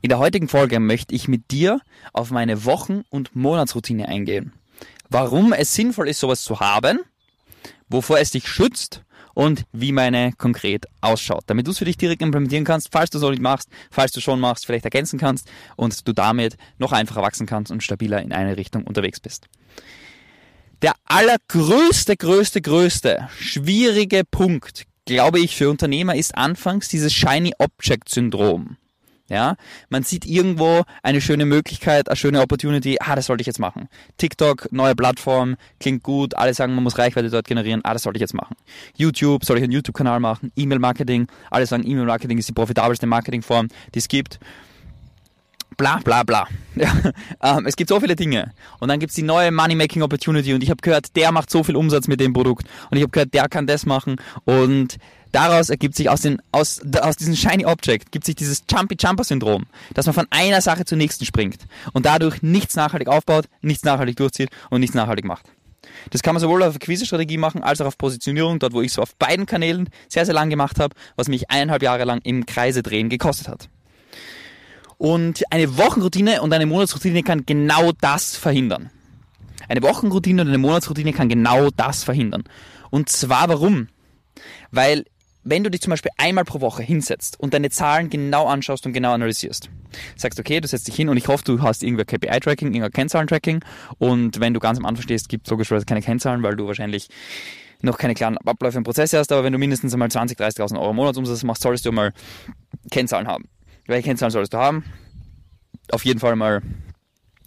In der heutigen Folge möchte ich mit dir auf meine Wochen- und Monatsroutine eingehen. Warum es sinnvoll ist, sowas zu haben, wovor es dich schützt und wie meine konkret ausschaut, damit du es für dich direkt implementieren kannst, falls du es noch nicht machst, falls du schon machst, vielleicht ergänzen kannst und du damit noch einfacher wachsen kannst und stabiler in eine Richtung unterwegs bist. Der allergrößte, größte, größte, schwierige Punkt, glaube ich, für Unternehmer ist anfangs dieses Shiny Object Syndrom. Ja, man sieht irgendwo eine schöne Möglichkeit, eine schöne Opportunity, ah, das sollte ich jetzt machen. TikTok, neue Plattform, klingt gut, alle sagen, man muss Reichweite dort generieren, ah, das sollte ich jetzt machen. YouTube, soll ich einen YouTube-Kanal machen, E-Mail-Marketing, alle sagen, E-Mail-Marketing ist die profitabelste Marketingform, die es gibt. Bla bla bla. Ja, ähm, es gibt so viele Dinge. Und dann gibt es die neue Money-Making Opportunity und ich habe gehört, der macht so viel Umsatz mit dem Produkt und ich habe gehört, der kann das machen und daraus ergibt sich aus, den, aus, aus diesem Shiny Object, gibt sich dieses Jumpy-Jumper-Syndrom, dass man von einer Sache zur nächsten springt und dadurch nichts nachhaltig aufbaut, nichts nachhaltig durchzieht und nichts nachhaltig macht. Das kann man sowohl auf Akquise-Strategie machen, als auch auf Positionierung, dort wo ich es auf beiden Kanälen sehr, sehr lang gemacht habe, was mich eineinhalb Jahre lang im Kreise drehen gekostet hat. Und eine Wochenroutine und eine Monatsroutine kann genau das verhindern. Eine Wochenroutine und eine Monatsroutine kann genau das verhindern. Und zwar warum? Weil wenn du dich zum Beispiel einmal pro Woche hinsetzt und deine Zahlen genau anschaust und genau analysierst, sagst, okay, du setzt dich hin und ich hoffe, du hast irgendwer KPI-Tracking, irgendwer Kennzahlen-Tracking und wenn du ganz am Anfang stehst, gibt es logischerweise keine Kennzahlen, weil du wahrscheinlich noch keine klaren Abläufe und Prozesse hast, aber wenn du mindestens einmal 20.000, 30.000 Euro Monatsumsatz machst, solltest du mal Kennzahlen haben. Welche Kennzahlen solltest du haben? Auf jeden Fall mal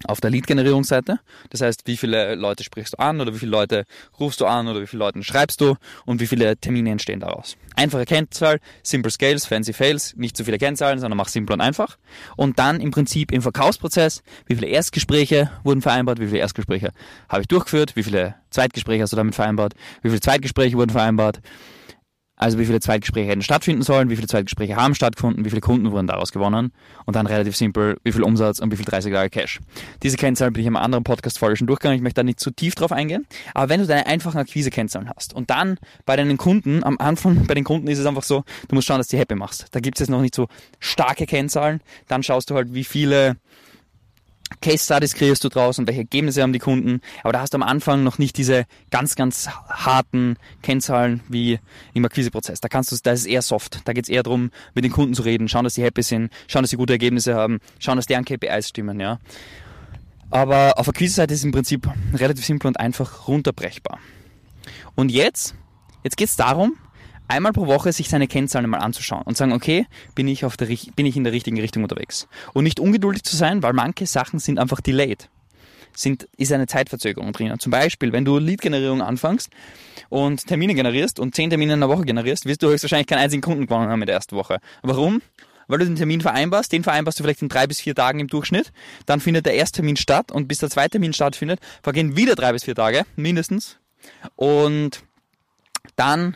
auf der Lead-Generierungsseite. Das heißt, wie viele Leute sprichst du an oder wie viele Leute rufst du an oder wie viele Leuten schreibst du und wie viele Termine entstehen daraus. Einfache Kennzahl, Simple Scales, Fancy Fails, nicht zu viele Kennzahlen, sondern mach simpel und einfach. Und dann im Prinzip im Verkaufsprozess, wie viele Erstgespräche wurden vereinbart, wie viele Erstgespräche habe ich durchgeführt, wie viele Zweitgespräche hast du damit vereinbart, wie viele Zweitgespräche wurden vereinbart, also wie viele Zweitgespräche hätten stattfinden sollen, wie viele Zweitgespräche haben stattgefunden, wie viele Kunden wurden daraus gewonnen und dann relativ simpel, wie viel Umsatz und wie viel 30 Tage Cash. Diese Kennzahlen bin ich einem anderen Podcast-Folge schon durchgegangen, ich möchte da nicht zu tief drauf eingehen, aber wenn du deine einfachen Akquise-Kennzahlen hast und dann bei deinen Kunden, am Anfang bei den Kunden ist es einfach so, du musst schauen, dass du happy machst. Da gibt es jetzt noch nicht so starke Kennzahlen, dann schaust du halt, wie viele Case Studies kreierst du draus und welche Ergebnisse haben die Kunden. Aber da hast du am Anfang noch nicht diese ganz, ganz harten Kennzahlen wie im Akquiseprozess. Da kannst du, da ist es eher soft. Da geht es eher darum, mit den Kunden zu reden, schauen, dass sie happy sind, schauen, dass sie gute Ergebnisse haben, schauen, dass deren KPIs stimmen, ja. Aber auf Akquise-Seite ist es im Prinzip relativ simpel und einfach runterbrechbar. Und jetzt, jetzt geht es darum, einmal pro Woche sich seine Kennzahlen mal anzuschauen und sagen, okay, bin ich, auf der, bin ich in der richtigen Richtung unterwegs. Und nicht ungeduldig zu sein, weil manche Sachen sind einfach delayed. Sind, ist eine Zeitverzögerung drin. Zum Beispiel, wenn du Lead-Generierung anfängst und Termine generierst und zehn Termine in der Woche generierst, wirst du höchstwahrscheinlich keinen einzigen Kunden gewonnen haben in der ersten Woche. Warum? Weil du den Termin vereinbarst, den vereinbarst du vielleicht in drei bis vier Tagen im Durchschnitt, dann findet der erste Termin statt und bis der zweite Termin stattfindet, vergehen wieder drei bis vier Tage, mindestens. Und dann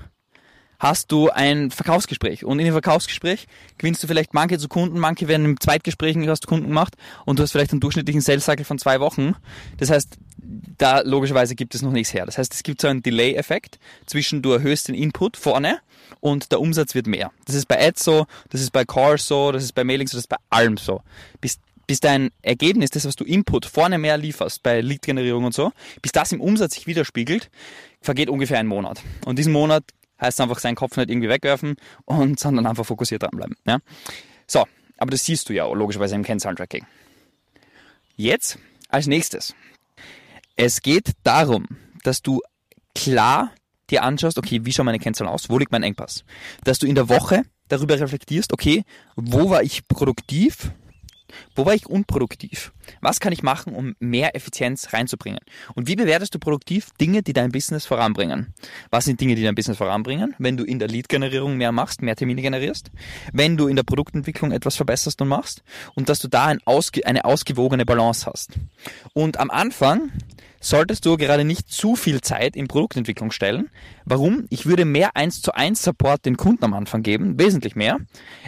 hast du ein Verkaufsgespräch. Und in dem Verkaufsgespräch gewinnst du vielleicht manche zu Kunden, manche werden im Zweitgespräch hast du Kunden gemacht und du hast vielleicht einen durchschnittlichen Sales Cycle von zwei Wochen. Das heißt, da logischerweise gibt es noch nichts her. Das heißt, es gibt so einen Delay-Effekt zwischen du erhöhst den Input vorne und der Umsatz wird mehr. Das ist bei Ads so, das ist bei Calls so, das ist bei Mailings so, das ist bei allem so. Bis, bis dein Ergebnis, das was du Input vorne mehr lieferst bei Lead-Generierung und so, bis das im Umsatz sich widerspiegelt, vergeht ungefähr ein Monat. Und diesen Monat Heißt einfach seinen Kopf nicht irgendwie wegwerfen und sondern einfach fokussiert dranbleiben. Ja? So, aber das siehst du ja logischerweise im Kennzahlen-Tracking. Jetzt als nächstes. Es geht darum, dass du klar dir anschaust, okay, wie schauen meine Kennzahlen aus? Wo liegt mein Engpass? Dass du in der Woche darüber reflektierst, okay, wo war ich produktiv? Wo war ich unproduktiv? Was kann ich machen, um mehr Effizienz reinzubringen? Und wie bewertest du produktiv Dinge, die dein Business voranbringen? Was sind Dinge, die dein Business voranbringen? Wenn du in der Lead-Generierung mehr machst, mehr Termine generierst, wenn du in der Produktentwicklung etwas verbesserst und machst und dass du da ein ausge eine ausgewogene Balance hast. Und am Anfang solltest du gerade nicht zu viel Zeit in Produktentwicklung stellen. Warum? Ich würde mehr 1 zu 1 Support den Kunden am Anfang geben, wesentlich mehr.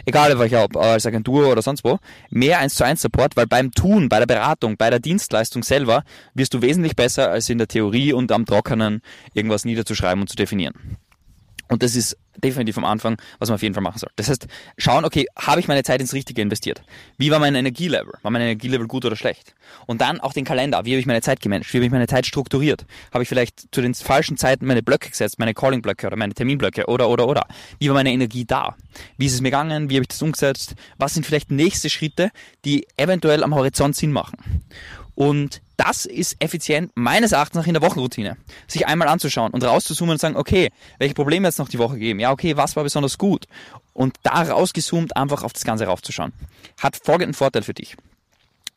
Egal ob als Agentur oder sonst wo. Mehr 1 zu 1 Support, weil beim Tun, bei der Beratung, bei der Dienstleistung selber wirst du wesentlich besser als in der Theorie und am Trockenen irgendwas niederzuschreiben und zu definieren. Und das ist definitiv am Anfang, was man auf jeden Fall machen soll. Das heißt, schauen, okay, habe ich meine Zeit ins Richtige investiert? Wie war mein Energielevel? War mein Energielevel gut oder schlecht? Und dann auch den Kalender. Wie habe ich meine Zeit gemanagt? Wie habe ich meine Zeit strukturiert? Habe ich vielleicht zu den falschen Zeiten meine Blöcke gesetzt, meine Calling-Blöcke oder meine Terminblöcke oder, oder, oder? Wie war meine Energie da? Wie ist es mir gegangen? Wie habe ich das umgesetzt? Was sind vielleicht nächste Schritte, die eventuell am Horizont Sinn machen? Und das ist effizient meines Erachtens nach in der Wochenroutine. Sich einmal anzuschauen und rauszuzoomen und sagen, okay, welche Probleme jetzt noch die Woche geben? Ja, okay, was war besonders gut? Und da rausgezoomt einfach auf das Ganze raufzuschauen. Hat folgenden Vorteil für dich.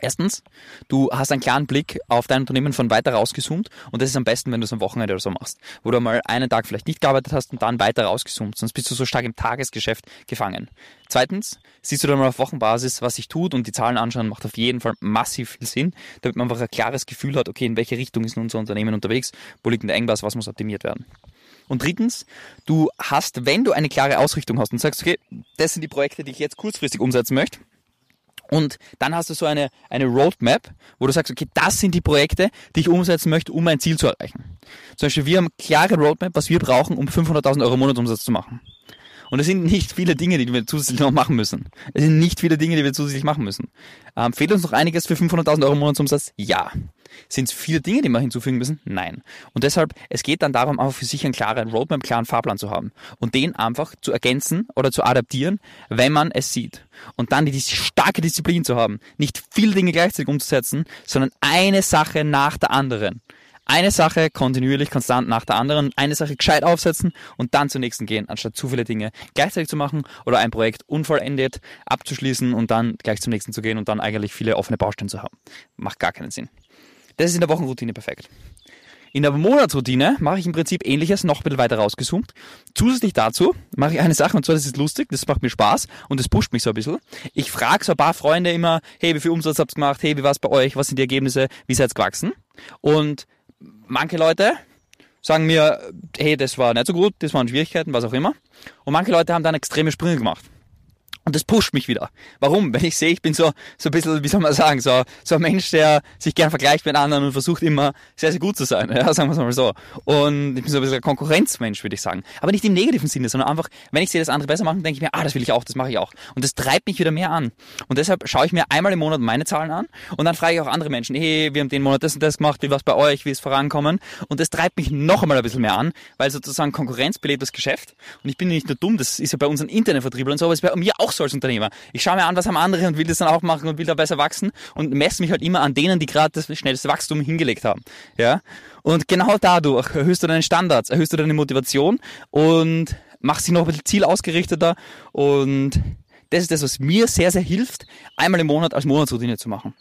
Erstens, du hast einen klaren Blick auf dein Unternehmen von weiter rausgezoomt und das ist am besten, wenn du es am Wochenende oder so machst, wo du mal einen Tag vielleicht nicht gearbeitet hast und dann weiter rausgezoomt, sonst bist du so stark im Tagesgeschäft gefangen. Zweitens, siehst du dann mal auf Wochenbasis, was sich tut und die Zahlen anschauen macht auf jeden Fall massiv viel Sinn, damit man einfach ein klares Gefühl hat, okay, in welche Richtung ist unser Unternehmen unterwegs, wo liegt der Engpass, was muss optimiert werden. Und drittens, du hast, wenn du eine klare Ausrichtung hast und sagst, okay, das sind die Projekte, die ich jetzt kurzfristig umsetzen möchte, und dann hast du so eine, eine Roadmap, wo du sagst, okay, das sind die Projekte, die ich umsetzen möchte, um mein Ziel zu erreichen. Zum Beispiel, wir haben klare Roadmap, was wir brauchen, um 500.000 Euro Monatsumsatz zu machen. Und es sind nicht viele Dinge, die wir zusätzlich noch machen müssen. Es sind nicht viele Dinge, die wir zusätzlich machen müssen. Ähm, fehlt uns noch einiges für 500.000 Euro Monatsumsatz? Ja. Sind es viele Dinge, die wir hinzufügen müssen? Nein. Und deshalb, es geht dann darum, einfach für sich einen klaren Roadmap, einen klaren Fahrplan zu haben und den einfach zu ergänzen oder zu adaptieren, wenn man es sieht. Und dann die starke Disziplin zu haben, nicht viele Dinge gleichzeitig umzusetzen, sondern eine Sache nach der anderen eine Sache kontinuierlich, konstant nach der anderen, eine Sache gescheit aufsetzen und dann zur nächsten gehen, anstatt zu viele Dinge gleichzeitig zu machen oder ein Projekt unvollendet abzuschließen und dann gleich zum nächsten zu gehen und dann eigentlich viele offene Baustellen zu haben. Macht gar keinen Sinn. Das ist in der Wochenroutine perfekt. In der Monatsroutine mache ich im Prinzip ähnliches, noch ein bisschen weiter rausgezoomt. Zusätzlich dazu mache ich eine Sache, und zwar, das ist lustig, das macht mir Spaß und das pusht mich so ein bisschen. Ich frage so ein paar Freunde immer, hey, wie viel Umsatz habt ihr gemacht? Hey, wie war es bei euch? Was sind die Ergebnisse? Wie seid ihr gewachsen? Und manche Leute sagen mir, hey, das war nicht so gut, das waren Schwierigkeiten, was auch immer. Und manche Leute haben dann extreme Sprünge gemacht. Und das pusht mich wieder. Warum? Wenn ich sehe, ich bin so, so ein bisschen, wie soll man sagen, so, so ein Mensch, der sich gern vergleicht mit anderen und versucht immer sehr, sehr gut zu sein. Ja, sagen wir es mal so. Und ich bin so ein bisschen ein Konkurrenzmensch, würde ich sagen. Aber nicht im negativen Sinne, sondern einfach, wenn ich sehe, dass andere besser machen, denke ich mir, ah, das will ich auch, das mache ich auch. Und das treibt mich wieder mehr an. Und deshalb schaue ich mir einmal im Monat meine Zahlen an und dann frage ich auch andere Menschen, hey, wir haben den Monat das und das gemacht, wie war es bei euch, wie ist vorankommen? Und das treibt mich noch einmal ein bisschen mehr an, weil sozusagen Konkurrenz belebt das Geschäft. Und ich bin nicht nur dumm, das ist ja bei unseren Internetvertrieblern so, aber es ist bei mir auch so als Unternehmer. Ich schaue mir an, was haben andere und will das dann auch machen und will da besser wachsen und messe mich halt immer an denen, die gerade das schnellste Wachstum hingelegt haben. Ja? Und genau dadurch erhöhst du deine Standards, erhöhst du deine Motivation und machst dich noch ein bisschen zielausgerichteter und das ist das, was mir sehr, sehr hilft, einmal im Monat als Monatsroutine zu machen.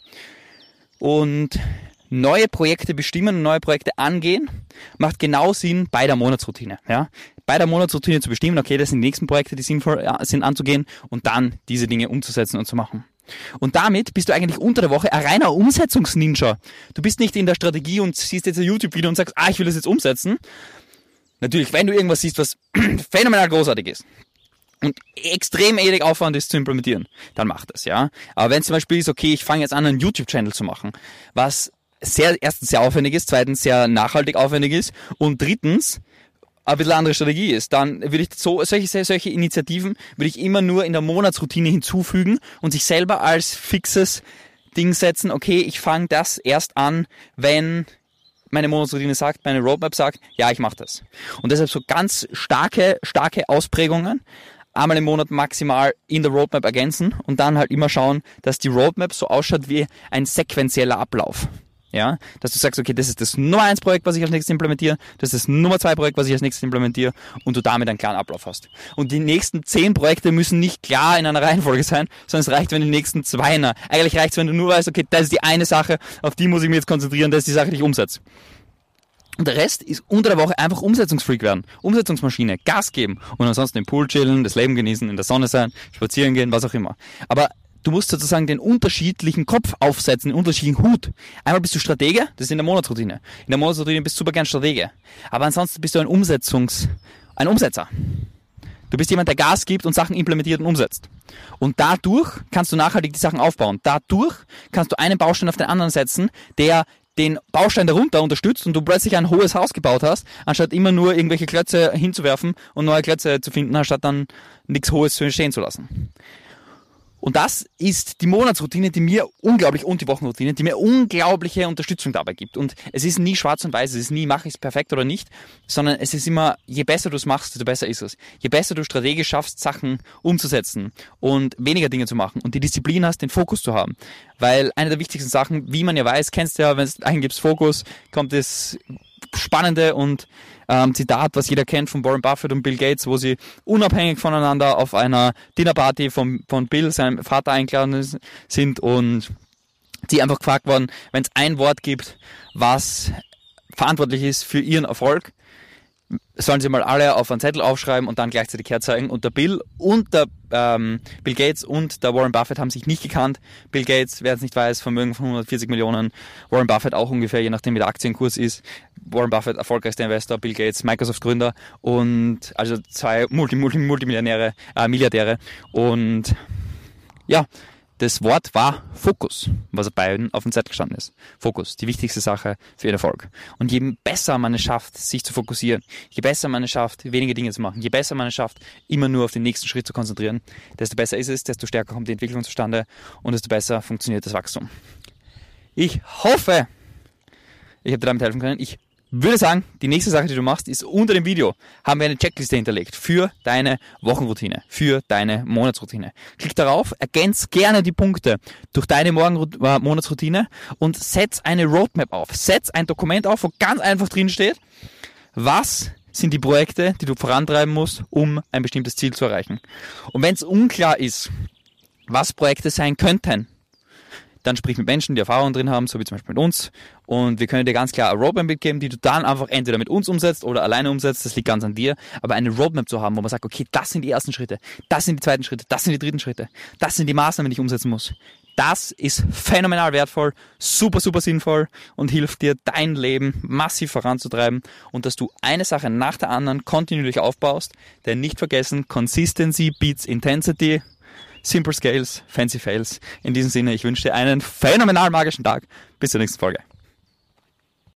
Und neue Projekte bestimmen neue Projekte angehen, macht genau Sinn bei der Monatsroutine. Ja? Bei der Monatsroutine zu bestimmen, okay, das sind die nächsten Projekte, die sinnvoll sind anzugehen und dann diese Dinge umzusetzen und zu machen. Und damit bist du eigentlich unter der Woche ein reiner Umsetzungsninja. Du bist nicht in der Strategie und siehst jetzt ein YouTube-Video und sagst, ah, ich will das jetzt umsetzen. Natürlich, wenn du irgendwas siehst, was phänomenal großartig ist und extrem ewig Aufwand ist zu implementieren, dann mach das, ja. Aber wenn zum Beispiel ist, okay, ich fange jetzt an, einen YouTube-Channel zu machen, was sehr, erstens sehr aufwendig ist, zweitens sehr nachhaltig aufwendig ist und drittens ein bisschen andere Strategie ist, dann würde ich so, solche, solche Initiativen würde ich immer nur in der Monatsroutine hinzufügen und sich selber als fixes Ding setzen, okay, ich fange das erst an, wenn meine Monatsroutine sagt, meine Roadmap sagt, ja, ich mache das. Und deshalb so ganz starke, starke Ausprägungen, einmal im Monat maximal in der Roadmap ergänzen und dann halt immer schauen, dass die Roadmap so ausschaut wie ein sequenzieller Ablauf. Ja, dass du sagst, okay, das ist das Nummer eins Projekt, was ich als nächstes implementiere, das ist das Nummer zwei Projekt, was ich als nächstes implementiere und du damit einen klaren Ablauf hast. Und die nächsten zehn Projekte müssen nicht klar in einer Reihenfolge sein, sondern es reicht, wenn die nächsten zwei, na, eigentlich reicht es, wenn du nur weißt, okay, das ist die eine Sache, auf die muss ich mich jetzt konzentrieren, das ist die Sache, die ich umsetze. Und der Rest ist unter der Woche einfach Umsetzungsfreak werden. Umsetzungsmaschine, Gas geben und ansonsten im Pool chillen, das Leben genießen, in der Sonne sein, spazieren gehen, was auch immer. Aber du musst sozusagen den unterschiedlichen Kopf aufsetzen, den unterschiedlichen Hut. Einmal bist du Stratege, das ist in der Monatsroutine. In der Monatsroutine bist du super gern Stratege. Aber ansonsten bist du ein Umsetzungs, ein Umsetzer. Du bist jemand, der Gas gibt und Sachen implementiert und umsetzt. Und dadurch kannst du nachhaltig die Sachen aufbauen. Dadurch kannst du einen Baustein auf den anderen setzen, der den Baustein darunter unterstützt und du plötzlich ein hohes Haus gebaut hast, anstatt immer nur irgendwelche Klötze hinzuwerfen und neue Klötze zu finden, anstatt dann nichts Hohes stehen zu lassen. Und das ist die Monatsroutine, die mir unglaublich, und die Wochenroutine, die mir unglaubliche Unterstützung dabei gibt. Und es ist nie schwarz und weiß, es ist nie, mache ich es perfekt oder nicht, sondern es ist immer, je besser du es machst, desto besser ist es. Je besser du strategisch schaffst, Sachen umzusetzen und weniger Dinge zu machen und die Disziplin hast, den Fokus zu haben. Weil eine der wichtigsten Sachen, wie man ja weiß, kennst du ja, wenn es eingibst Fokus, kommt das spannende und ähm, Zitat, was jeder kennt von Warren Buffett und Bill Gates, wo sie unabhängig voneinander auf einer Dinnerparty von, von Bill, seinem Vater, eingeladen sind und die einfach gefragt worden, wenn es ein Wort gibt, was verantwortlich ist für ihren Erfolg, sollen sie mal alle auf einen Zettel aufschreiben und dann gleichzeitig herzeigen. Und der Bill und der ähm, Bill Gates und der Warren Buffett haben sich nicht gekannt. Bill Gates, wer es nicht weiß, Vermögen von 140 Millionen. Warren Buffett auch ungefähr, je nachdem wie der Aktienkurs ist. Warren Buffett, erfolgreichster Investor, Bill Gates, Microsoft Gründer und also zwei Multi, Multi, Multimillionäre, äh, Milliardäre. Und ja, das Wort war Fokus, was bei beiden auf dem Zettel gestanden ist. Fokus, die wichtigste Sache für den Erfolg. Und je besser man es schafft, sich zu fokussieren, je besser man es schafft, wenige Dinge zu machen, je besser man es schafft, immer nur auf den nächsten Schritt zu konzentrieren, desto besser ist es, desto stärker kommt die Entwicklung zustande und desto besser funktioniert das Wachstum. Ich hoffe, ich habe dir damit helfen können. Ich würde sagen, die nächste Sache, die du machst, ist unter dem Video haben wir eine Checkliste hinterlegt für deine Wochenroutine, für deine Monatsroutine. Klick darauf, ergänz gerne die Punkte durch deine Morgen äh, Monatsroutine und setz eine Roadmap auf. Setz ein Dokument auf, wo ganz einfach drin steht, was sind die Projekte, die du vorantreiben musst, um ein bestimmtes Ziel zu erreichen. Und wenn es unklar ist, was Projekte sein könnten, dann sprich mit Menschen, die Erfahrung drin haben, so wie zum Beispiel mit uns. Und wir können dir ganz klar eine Roadmap mitgeben, die du dann einfach entweder mit uns umsetzt oder alleine umsetzt. Das liegt ganz an dir. Aber eine Roadmap zu haben, wo man sagt, okay, das sind die ersten Schritte, das sind die zweiten Schritte, das sind die dritten Schritte, das sind die Maßnahmen, die ich umsetzen muss. Das ist phänomenal wertvoll, super, super sinnvoll und hilft dir, dein Leben massiv voranzutreiben und dass du eine Sache nach der anderen kontinuierlich aufbaust. Denn nicht vergessen, Consistency beats Intensity. Simple Scales, Fancy Fails. In diesem Sinne, ich wünsche dir einen phänomenal magischen Tag. Bis zur nächsten Folge.